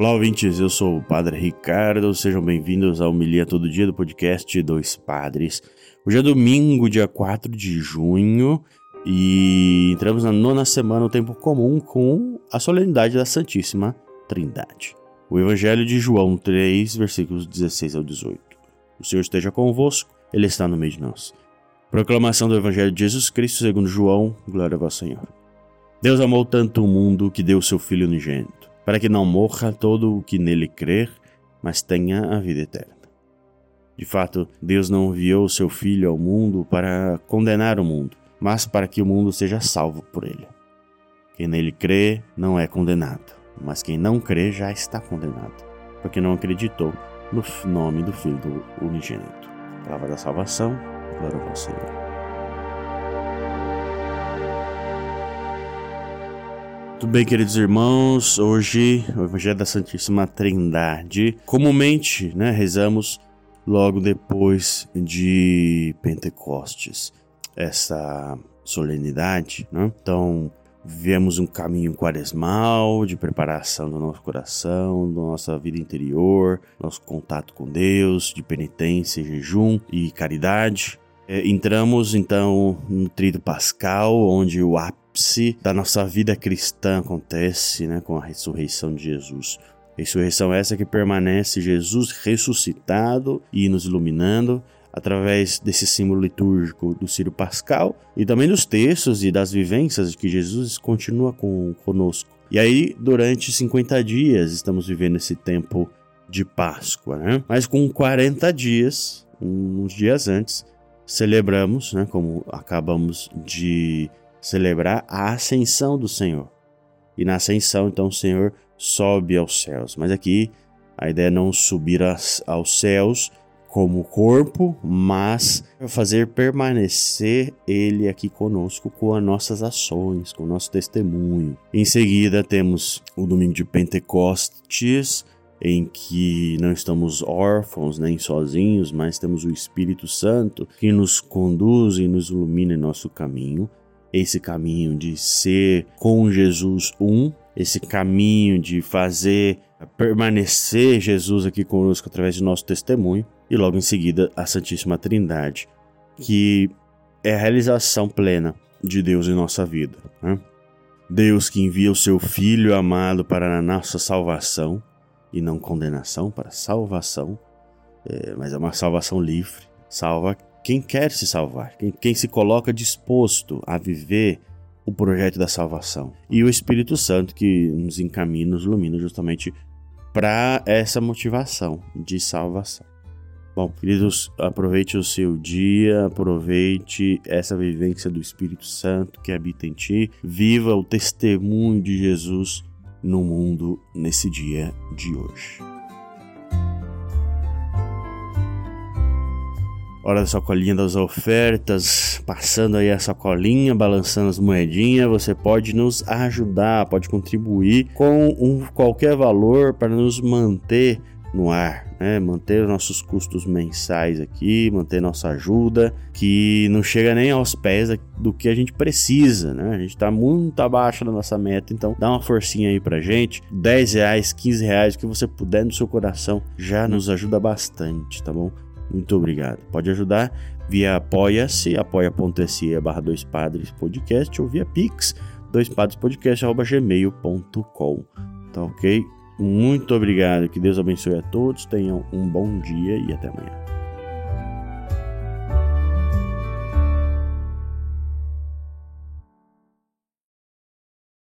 Olá, ouvintes, eu sou o Padre Ricardo, sejam bem-vindos ao Milia Todo Dia do podcast Dois Padres. Hoje é domingo, dia 4 de junho, e entramos na nona semana, o tempo comum, com a solenidade da Santíssima Trindade. O Evangelho de João 3, versículos 16 ao 18. O Senhor esteja convosco, Ele está no meio de nós. Proclamação do Evangelho de Jesus Cristo segundo João, glória ao Senhor. Deus amou tanto o mundo que deu o seu Filho unigênito para que não morra todo o que nele crer, mas tenha a vida eterna. De fato, Deus não enviou o seu Filho ao mundo para condenar o mundo, mas para que o mundo seja salvo por ele. Quem nele crê não é condenado, mas quem não crê já está condenado, porque não acreditou no nome do Filho do Unigênito. Palavra da salvação, glória ao Senhor. Tudo bem, queridos irmãos? Hoje, o Evangelho da Santíssima Trindade. Comumente, né, rezamos logo depois de Pentecostes, essa solenidade, né? Então, vivemos um caminho quaresmal de preparação do nosso coração, da nossa vida interior, nosso contato com Deus, de penitência, jejum e caridade. É, entramos então no trido pascal, onde o ápice ápice da nossa vida cristã acontece né, com a ressurreição de Jesus. Ressurreição essa que permanece Jesus ressuscitado e nos iluminando através desse símbolo litúrgico do Círio Pascal e também dos textos e das vivências que Jesus continua com, conosco. E aí, durante 50 dias, estamos vivendo esse tempo de Páscoa, né? Mas com 40 dias, uns dias antes, celebramos, né, como acabamos de celebrar a ascensão do Senhor. E na ascensão, então, o Senhor sobe aos céus. Mas aqui a ideia é não subir aos céus como corpo, mas fazer permanecer Ele aqui conosco com as nossas ações, com o nosso testemunho. Em seguida, temos o domingo de Pentecostes, em que não estamos órfãos nem sozinhos, mas temos o Espírito Santo que nos conduz e nos ilumina em nosso caminho esse caminho de ser com Jesus um, esse caminho de fazer permanecer Jesus aqui conosco através do nosso testemunho, e logo em seguida a Santíssima Trindade, que é a realização plena de Deus em nossa vida. Né? Deus que envia o seu Filho amado para a nossa salvação, e não condenação, para salvação, é, mas é uma salvação livre, salva quem quer se salvar, quem, quem se coloca disposto a viver o projeto da salvação. E o Espírito Santo que nos encaminha, nos ilumina justamente para essa motivação de salvação. Bom, queridos, aproveite o seu dia, aproveite essa vivência do Espírito Santo que habita em ti, viva o testemunho de Jesus no mundo nesse dia de hoje. Hora da sacolinha das ofertas, passando aí a sacolinha, balançando as moedinhas, você pode nos ajudar, pode contribuir com um, qualquer valor para nos manter no ar, né? Manter nossos custos mensais aqui, manter nossa ajuda, que não chega nem aos pés do que a gente precisa, né? A gente tá muito abaixo da nossa meta, então dá uma forcinha aí pra gente. 10 reais, 15 reais, o que você puder no seu coração já nos ajuda bastante, tá bom? Muito obrigado. Pode ajudar via apoia-se, apoia.se barra dois padres podcast ou via pix, doispadrespodcast.gmail.com. Tá ok? Muito obrigado, que Deus abençoe a todos, tenham um bom dia e até amanhã.